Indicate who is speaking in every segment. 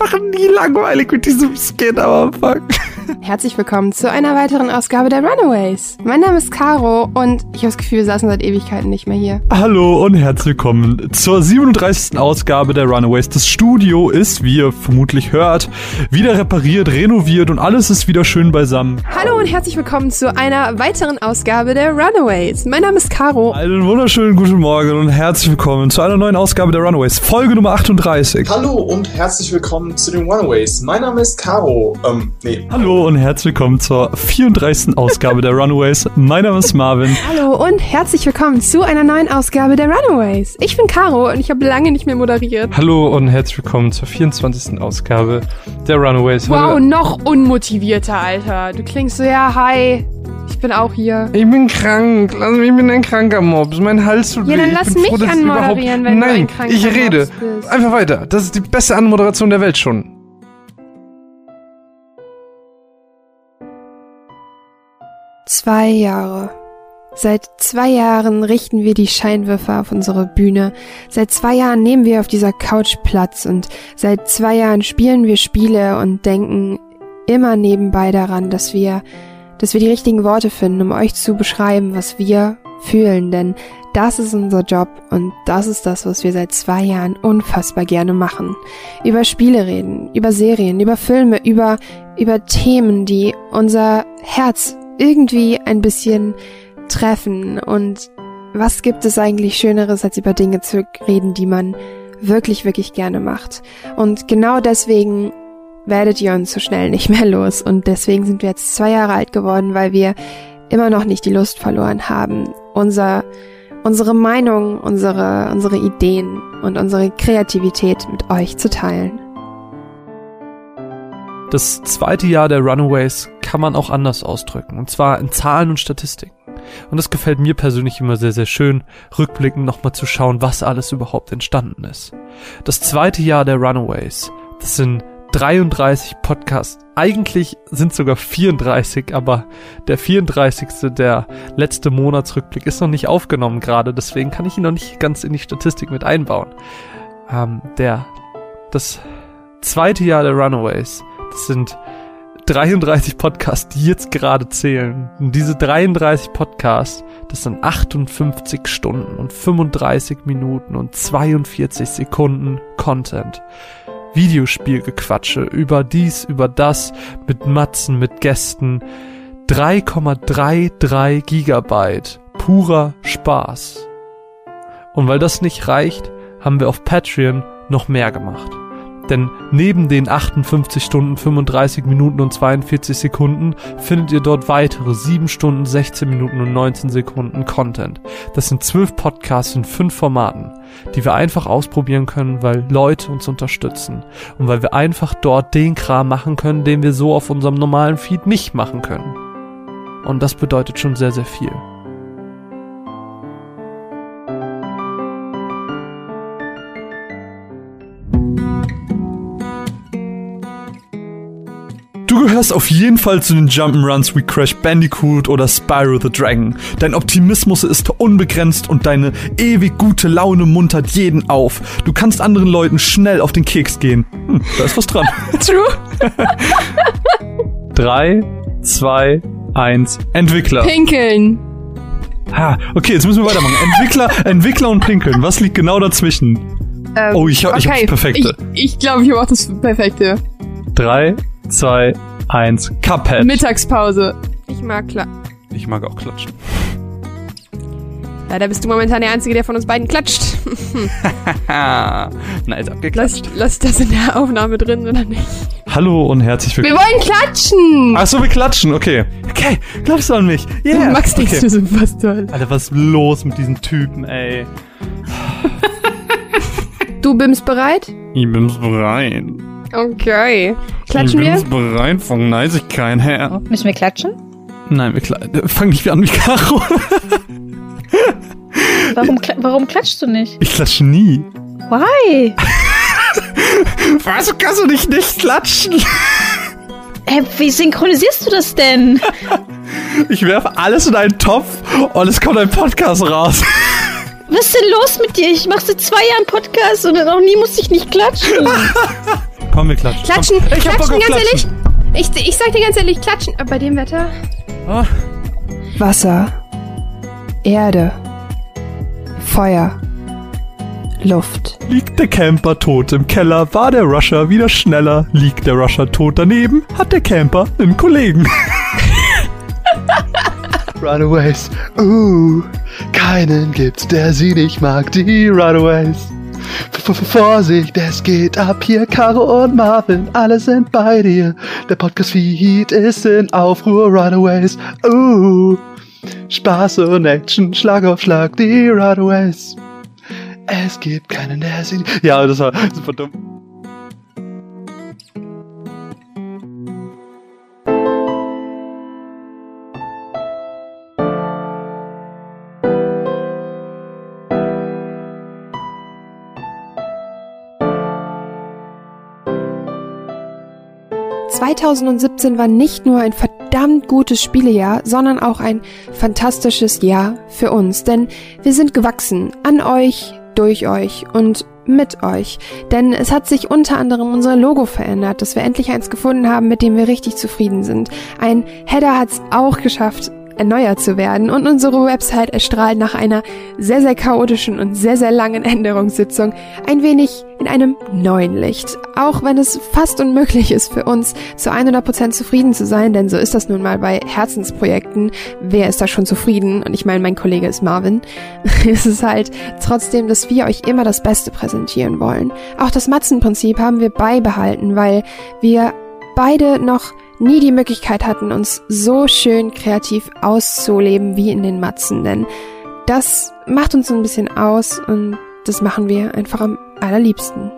Speaker 1: einfach nie langweilig mit diesem Skin am Anfang.
Speaker 2: Herzlich willkommen zu einer weiteren Ausgabe der Runaways. Mein Name ist Caro und ich habe das Gefühl, wir saßen seit Ewigkeiten nicht mehr hier.
Speaker 1: Hallo und herzlich willkommen zur 37. Ausgabe der Runaways. Das Studio ist, wie ihr vermutlich hört, wieder repariert, renoviert und alles ist wieder schön beisammen.
Speaker 2: Hallo und herzlich willkommen zu einer weiteren Ausgabe der Runaways. Mein Name ist Caro.
Speaker 1: Einen wunderschönen guten Morgen und herzlich willkommen zu einer neuen Ausgabe der Runaways, Folge Nummer 38.
Speaker 3: Hallo und herzlich willkommen zu den Runaways. Mein Name ist Caro. Ähm, nee.
Speaker 1: Hallo und herzlich willkommen zur 34. Ausgabe der Runaways. Mein Name ist Marvin.
Speaker 2: Hallo und herzlich willkommen zu einer neuen Ausgabe der Runaways. Ich bin Caro und ich habe lange nicht mehr moderiert.
Speaker 4: Hallo und herzlich willkommen zur 24. Ausgabe der Runaways.
Speaker 2: Wow,
Speaker 4: Hallo.
Speaker 2: noch unmotivierter, Alter. Du klingst so, ja, hi. Ich bin auch hier.
Speaker 4: Ich bin krank. Lass mich, ich bin ein kranker Mops. Mein Hals tut
Speaker 2: Ja,
Speaker 4: weh.
Speaker 2: dann
Speaker 4: Ich
Speaker 2: lass mich
Speaker 4: froh,
Speaker 2: anmoderieren, wenn du
Speaker 4: Nein,
Speaker 2: ein kranker
Speaker 4: ich rede.
Speaker 2: Mops bist.
Speaker 4: Einfach weiter. Das ist die beste Anmoderation der Welt schon.
Speaker 2: Zwei Jahre. Seit zwei Jahren richten wir die Scheinwerfer auf unsere Bühne. Seit zwei Jahren nehmen wir auf dieser Couch Platz und seit zwei Jahren spielen wir Spiele und denken immer nebenbei daran, dass wir, dass wir die richtigen Worte finden, um euch zu beschreiben, was wir fühlen, denn das ist unser Job und das ist das, was wir seit zwei Jahren unfassbar gerne machen. Über Spiele reden, über Serien, über Filme, über, über Themen, die unser Herz irgendwie ein bisschen treffen und was gibt es eigentlich Schöneres, als über Dinge zu reden, die man wirklich, wirklich gerne macht. Und genau deswegen werdet ihr uns so schnell nicht mehr los. Und deswegen sind wir jetzt zwei Jahre alt geworden, weil wir immer noch nicht die Lust verloren haben, unser, unsere Meinung, unsere, unsere Ideen und unsere Kreativität mit euch zu teilen.
Speaker 4: Das zweite Jahr der Runaways kann man auch anders ausdrücken. Und zwar in Zahlen und Statistiken. Und das gefällt mir persönlich immer sehr, sehr schön, rückblickend nochmal zu schauen, was alles überhaupt entstanden ist. Das zweite Jahr der Runaways, das sind 33 Podcasts. Eigentlich sind sogar 34, aber der 34. der letzte Monatsrückblick ist noch nicht aufgenommen gerade, deswegen kann ich ihn noch nicht ganz in die Statistik mit einbauen. Ähm, der, das zweite Jahr der Runaways, das sind 33 Podcasts, die jetzt gerade zählen. Und diese 33 Podcasts, das sind 58 Stunden und 35 Minuten und 42 Sekunden Content. Videospielgequatsche über dies, über das, mit Matzen, mit Gästen. 3,33 Gigabyte. Purer Spaß. Und weil das nicht reicht, haben wir auf Patreon noch mehr gemacht. Denn neben den 58 Stunden, 35 Minuten und 42 Sekunden findet ihr dort weitere 7 Stunden, 16 Minuten und 19 Sekunden Content. Das sind 12 Podcasts in 5 Formaten, die wir einfach ausprobieren können, weil Leute uns unterstützen. Und weil wir einfach dort den Kram machen können, den wir so auf unserem normalen Feed nicht machen können. Und das bedeutet schon sehr, sehr viel.
Speaker 1: Gehörst auf jeden Fall zu den Jump'n'Runs wie Crash Bandicoot oder Spyro the Dragon. Dein Optimismus ist unbegrenzt und deine ewig gute Laune muntert jeden auf. Du kannst anderen Leuten schnell auf den Keks gehen. Hm, da ist was dran.
Speaker 2: True.
Speaker 1: 3, 2, 1, Entwickler.
Speaker 2: Pinkeln.
Speaker 1: Ha, okay, jetzt müssen wir weitermachen. Entwickler, Entwickler und Pinkeln. Was liegt genau dazwischen?
Speaker 2: Ähm,
Speaker 1: Oh, ich hab- ich hab's Perfekte.
Speaker 2: Ich, ich glaube, ich habe auch das Perfekte.
Speaker 1: 3, 2, 1, Cuphead.
Speaker 2: Mittagspause. Ich mag klar.
Speaker 1: Ich mag auch klatschen.
Speaker 2: Leider bist du momentan der Einzige, der von uns beiden klatscht.
Speaker 1: Nice
Speaker 2: Lass,
Speaker 1: abgeklatscht.
Speaker 2: lass das in der Aufnahme drin oder nicht?
Speaker 1: Hallo und herzlich
Speaker 2: Wir
Speaker 1: willkommen.
Speaker 2: wollen klatschen!
Speaker 1: Ach so, wir klatschen, okay. Okay, glaubst du an mich? Yeah.
Speaker 2: Max, denkst
Speaker 1: okay.
Speaker 2: du so was toll.
Speaker 1: Alter, was ist los mit diesen Typen, ey?
Speaker 2: Du bist bereit?
Speaker 1: Ich bin's bereit.
Speaker 2: Okay. Klatschen wir?
Speaker 1: bereit von Neisigkeit her.
Speaker 5: Müssen wir klatschen?
Speaker 1: Nein, wir kla äh, fang nicht wie an wie Caro.
Speaker 5: Warum, kla warum klatschst du nicht?
Speaker 1: Ich klatsche nie.
Speaker 5: Why?
Speaker 1: Was? Kannst du nicht nicht klatschen?
Speaker 5: Hä, wie synchronisierst du das denn?
Speaker 1: Ich werfe alles in einen Topf und es kommt ein Podcast raus.
Speaker 5: Was ist denn los mit dir? Ich mache seit zwei Jahren Podcast und noch nie musste ich nicht klatschen.
Speaker 4: Komm, wir klatschen.
Speaker 2: Klatschen,
Speaker 4: Komm. Ich hab Bock
Speaker 2: klatschen,
Speaker 4: auf
Speaker 2: ganz
Speaker 4: klatschen.
Speaker 2: ehrlich. Ich, ich sag dir ganz ehrlich, klatschen. Aber bei dem Wetter.
Speaker 4: Ah.
Speaker 2: Wasser. Erde. Feuer. Luft.
Speaker 1: Liegt der Camper tot im Keller, war der Rusher wieder schneller. Liegt der Rusher tot daneben, hat der Camper einen Kollegen.
Speaker 6: Runaways, uh, keinen gibt's, der sie nicht mag, die Runaways. Vorsicht, es geht ab hier, Caro und Marvin, alle sind bei dir. Der Podcast-Feed ist in Aufruhr, Runaways, uh, Spaß und Action, Schlag auf Schlag, die Runaways. Es gibt keinen, der sie... Ja, das war super dumm.
Speaker 2: – 2017 war nicht nur ein verdammt gutes Spielejahr, sondern auch ein fantastisches Jahr für uns, denn wir sind gewachsen an euch, durch euch und mit euch. Denn es hat sich unter anderem unser Logo verändert, dass wir endlich eins gefunden haben, mit dem wir richtig zufrieden sind. Ein Header hat es auch geschafft, erneuert zu werden und unsere Website erstrahlt nach einer sehr, sehr chaotischen und sehr, sehr langen Änderungssitzung ein wenig in einem neuen Licht. Auch wenn es fast unmöglich ist für uns, zu 100% zufrieden zu sein, denn so ist das nun mal bei Herzensprojekten. Wer ist da schon zufrieden? Und ich meine, mein Kollege ist Marvin. es ist halt trotzdem, dass wir euch immer das Beste präsentieren wollen. Auch das Matzenprinzip haben wir beibehalten, weil wir beide noch nie die Möglichkeit hatten, uns so schön kreativ auszuleben wie in den Matzen, denn das macht uns so ein bisschen aus und das machen wir einfach am allerliebsten.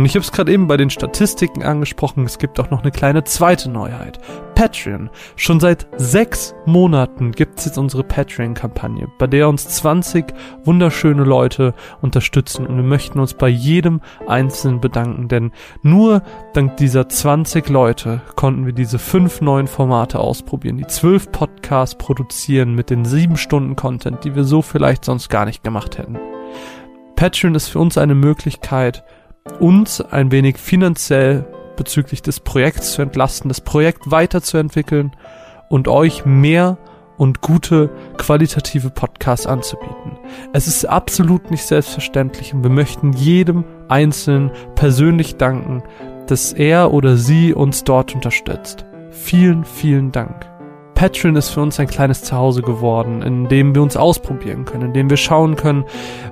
Speaker 4: Und ich habe es gerade eben bei den Statistiken angesprochen, es gibt auch noch eine kleine zweite Neuheit. Patreon. Schon seit sechs Monaten gibt es jetzt unsere Patreon-Kampagne, bei der uns 20 wunderschöne Leute unterstützen und wir möchten uns bei jedem Einzelnen bedanken, denn nur dank dieser 20 Leute konnten wir diese fünf neuen Formate ausprobieren, die zwölf Podcasts produzieren mit den sieben Stunden Content, die wir so vielleicht sonst gar nicht gemacht hätten. Patreon ist für uns eine Möglichkeit, uns ein wenig finanziell bezüglich des Projekts zu entlasten, das Projekt weiterzuentwickeln und euch mehr und gute qualitative Podcasts anzubieten. Es ist absolut nicht selbstverständlich und wir möchten jedem Einzelnen persönlich danken, dass er oder sie uns dort unterstützt. Vielen, vielen Dank. Patreon ist für uns ein kleines Zuhause geworden, in dem wir uns ausprobieren können, in dem wir schauen können,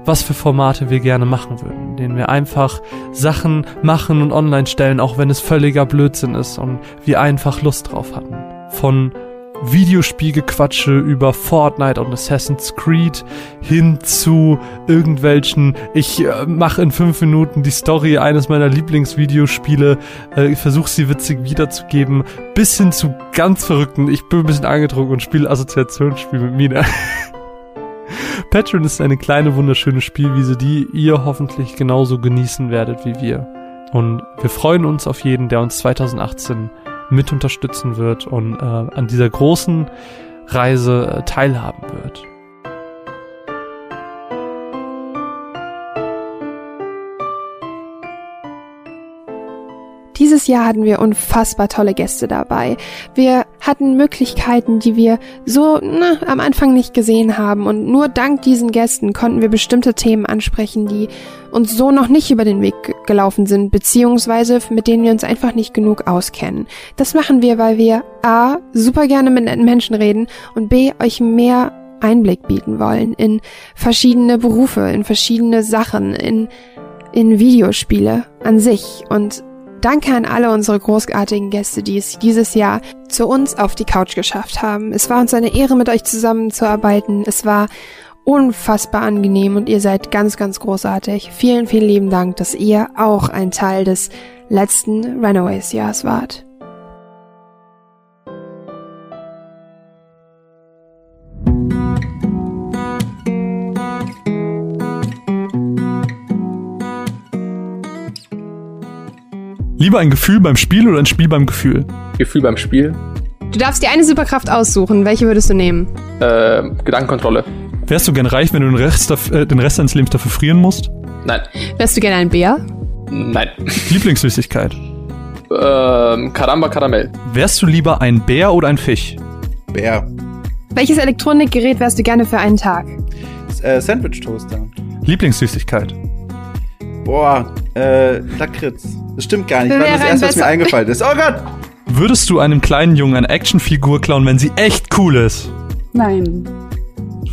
Speaker 4: was für Formate wir gerne machen würden, denen wir einfach Sachen machen und online stellen, auch wenn es völliger Blödsinn ist und wir einfach Lust drauf hatten. Von Videospielgequatsche über Fortnite und Assassin's Creed hin zu irgendwelchen, ich äh, mache in fünf Minuten die Story eines meiner Lieblingsvideospiele, äh, versuche sie witzig wiederzugeben, bis hin zu ganz verrückten, ich bin ein bisschen angetrunken und spiele Assoziationsspiel mit Mina. Patreon ist eine kleine, wunderschöne Spielwiese, die ihr hoffentlich genauso genießen werdet wie wir. Und wir freuen uns auf jeden, der uns 2018 mit unterstützen wird und äh, an dieser großen Reise äh, teilhaben wird.
Speaker 2: Dieses Jahr hatten wir unfassbar tolle Gäste dabei. Wir hatten Möglichkeiten, die wir so na, am Anfang nicht gesehen haben. Und nur dank diesen Gästen konnten wir bestimmte Themen ansprechen, die uns so noch nicht über den Weg gelaufen sind, beziehungsweise mit denen wir uns einfach nicht genug auskennen. Das machen wir, weil wir A, super gerne mit netten Menschen reden und B, euch mehr Einblick bieten wollen in verschiedene Berufe, in verschiedene Sachen, in, in Videospiele an sich und Danke an alle unsere großartigen Gäste, die es dieses Jahr zu uns auf die Couch geschafft haben. Es war uns eine Ehre, mit euch zusammenzuarbeiten. Es war unfassbar angenehm und ihr seid ganz, ganz großartig. Vielen, vielen lieben Dank, dass ihr auch ein Teil des letzten Runaways-Jahres wart.
Speaker 1: Lieber ein Gefühl beim Spiel oder ein Spiel beim Gefühl?
Speaker 7: Gefühl beim Spiel.
Speaker 2: Du darfst dir eine Superkraft aussuchen. Welche würdest du nehmen?
Speaker 7: Äh, Gedankenkontrolle.
Speaker 1: Wärst du gern reich, wenn du den Rest, äh, den Rest deines Lebens dafür frieren musst?
Speaker 7: Nein.
Speaker 2: Wärst du gerne ein Bär?
Speaker 7: Nein.
Speaker 1: Lieblingssüßigkeit.
Speaker 7: Ähm, Karamba Karamell.
Speaker 1: Wärst du lieber ein Bär oder ein Fisch?
Speaker 8: Bär.
Speaker 2: Welches Elektronikgerät wärst du gerne für einen Tag?
Speaker 8: S- Äh, Sandwich-Toaster.
Speaker 1: Lieblingssüßigkeit.
Speaker 8: Boah, äh, Lakritz. Das stimmt gar nicht. Das war das erste, was mir eingefallen ist. Oh Gott!
Speaker 1: Würdest du einem kleinen Jungen eine Actionfigur klauen, wenn sie echt cool ist?
Speaker 9: Nein.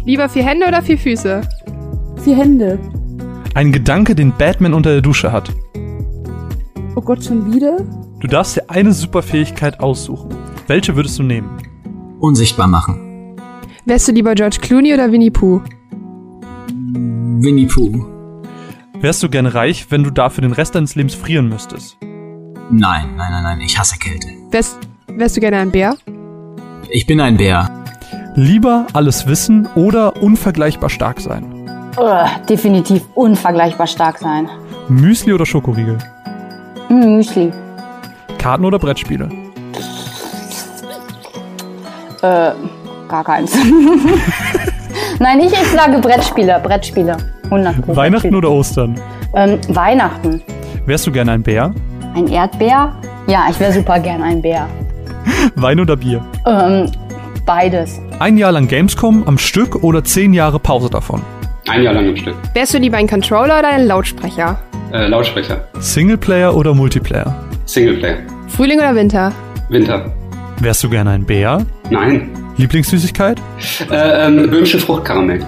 Speaker 2: Lieber vier Hände oder vier Füße?
Speaker 9: Vier Hände.
Speaker 1: Ein Gedanke, den Batman unter der Dusche hat.
Speaker 9: Oh Gott, schon wieder?
Speaker 1: Du darfst dir eine Superfähigkeit aussuchen. Welche würdest du nehmen?
Speaker 10: Unsichtbar machen.
Speaker 2: Wärst du lieber George Clooney oder Winnie Pooh?
Speaker 10: Winnie Pooh.
Speaker 1: Wärst du gern reich, wenn du dafür den Rest deines Lebens frieren müsstest?
Speaker 10: Nein, nein, nein, nein, ich hasse Kälte.
Speaker 2: Wärst, wärst du gerne ein Bär?
Speaker 10: Ich bin ein Bär.
Speaker 1: Lieber alles wissen oder unvergleichbar stark sein?
Speaker 11: Ugh, definitiv unvergleichbar stark sein.
Speaker 1: Müsli oder Schokoriegel?
Speaker 11: Mm, Müsli.
Speaker 1: Karten oder Brettspiele?
Speaker 11: Äh, gar keins. Nein, ich, ich sage Brettspiele. Brettspiele. 100 Pro
Speaker 1: Weihnachten
Speaker 11: Brettspiele.
Speaker 1: oder Ostern?
Speaker 11: Ähm, Weihnachten.
Speaker 1: Wärst du gern ein Bär?
Speaker 11: Ein Erdbär? Ja, ich wäre super gern ein Bär.
Speaker 1: Wein oder Bier?
Speaker 11: Ähm, beides.
Speaker 1: Ein Jahr lang Gamescom am Stück oder zehn Jahre Pause davon?
Speaker 12: Ein Jahr lang im Stück.
Speaker 2: Wärst du lieber ein Controller oder ein Lautsprecher?
Speaker 12: Äh, Lautsprecher.
Speaker 1: Singleplayer oder Multiplayer?
Speaker 12: Singleplayer.
Speaker 2: Frühling oder Winter?
Speaker 12: Winter.
Speaker 1: Wärst du gern ein Bär?
Speaker 12: Nein.
Speaker 1: Lieblingssüßigkeit?
Speaker 12: Äh, ähm, Böhmische Fruchtkaramell.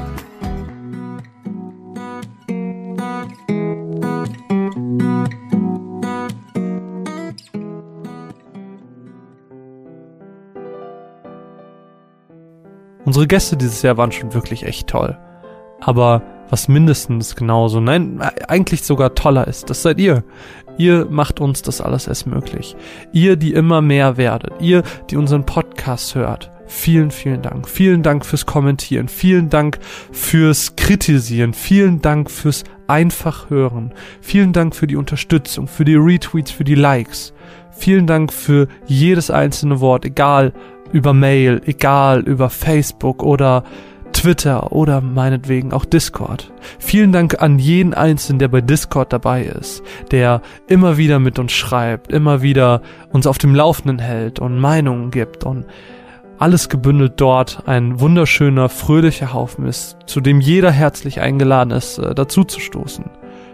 Speaker 4: Unsere Gäste dieses Jahr waren schon wirklich echt toll. Aber was mindestens genauso, nein, eigentlich sogar toller ist, das seid ihr. Ihr macht uns das alles erst möglich. Ihr, die immer mehr werdet. Ihr, die unseren Podcast hört. Vielen, vielen Dank. Vielen Dank fürs Kommentieren. Vielen Dank fürs Kritisieren. Vielen Dank fürs einfach hören. Vielen Dank für die Unterstützung, für die Retweets, für die Likes. Vielen Dank für jedes einzelne Wort, egal über Mail, egal über Facebook oder Twitter oder meinetwegen auch Discord. Vielen Dank an jeden Einzelnen, der bei Discord dabei ist, der immer wieder mit uns schreibt, immer wieder uns auf dem Laufenden hält und Meinungen gibt und alles gebündelt dort ein wunderschöner, fröhlicher Haufen ist, zu dem jeder herzlich eingeladen ist, äh, dazu zu stoßen.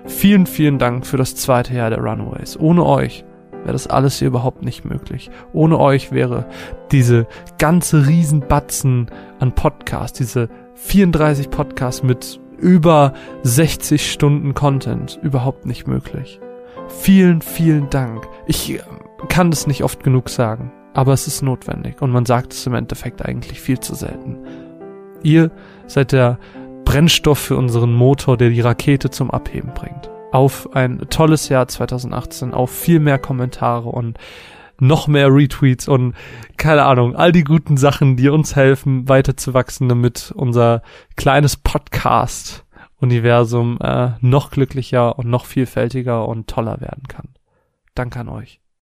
Speaker 4: Vielen, vielen Dank für das zweite Jahr der Runaways. Ohne euch wäre das alles hier überhaupt nicht möglich. Ohne euch wäre diese ganze Riesenbatzen an Podcasts, diese 34 Podcasts mit über 60 Stunden Content überhaupt nicht möglich. Vielen, vielen Dank. Ich äh, kann das nicht oft genug sagen, aber es ist notwendig und man sagt es im Endeffekt eigentlich viel zu selten. Ihr seid der Brennstoff für unseren Motor, der die Rakete zum Abheben bringt auf ein tolles Jahr 2018, auf viel mehr Kommentare und noch mehr Retweets und keine Ahnung, all die guten Sachen, die uns helfen, weiterzuwachsen, damit unser kleines Podcast-Universum äh, noch glücklicher und noch vielfältiger und toller werden kann. Danke an euch.